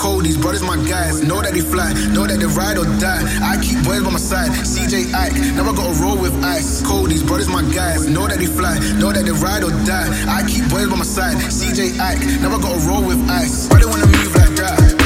Cold, these brothers my guys. Know that they fly, know that they ride or die. I keep boys by my side. CJ Ike, never gotta roll with ice. Cold, these brothers my guys. Know that they fly, know that they ride or die. I keep boys by my side. CJ Ike, never gotta roll with ice. Why they wanna move like that?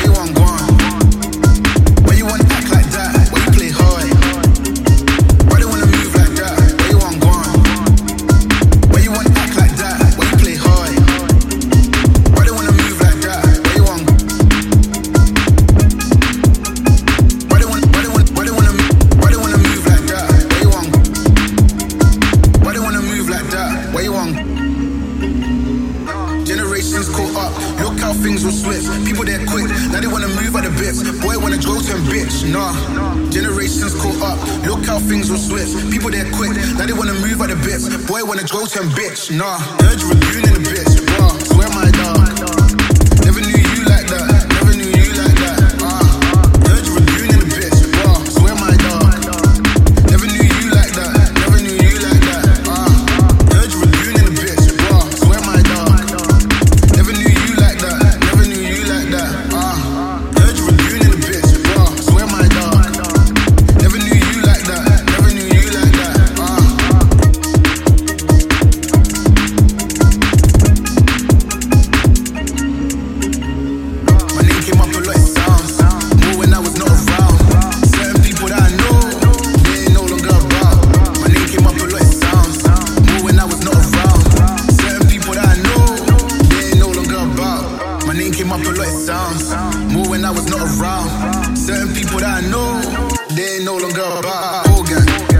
up. Look how things will slip. People they're quick. Now they wanna move at the bits. Boy wanna go to bitch. Nah. Generations caught up. Look how things will slip. People they're quick. Now they wanna move at the bits. Boy wanna go to bitch. Nah. Heard you in the. Nah. lot it sounds. More when I was not around. Certain people that I know, they ain't no longer about organ.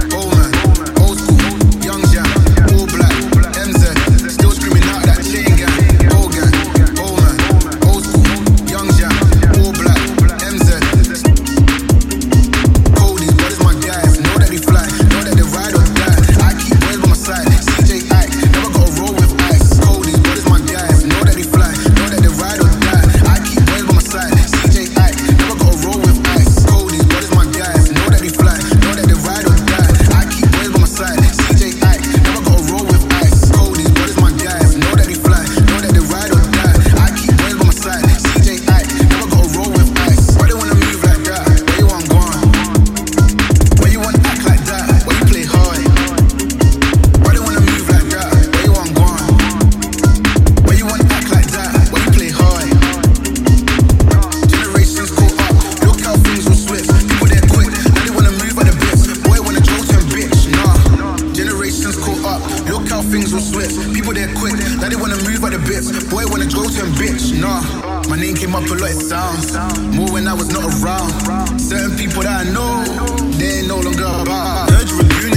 came up a lot of sounds. More when I was not around. Certain people that I know, they ain't no longer about. Heard you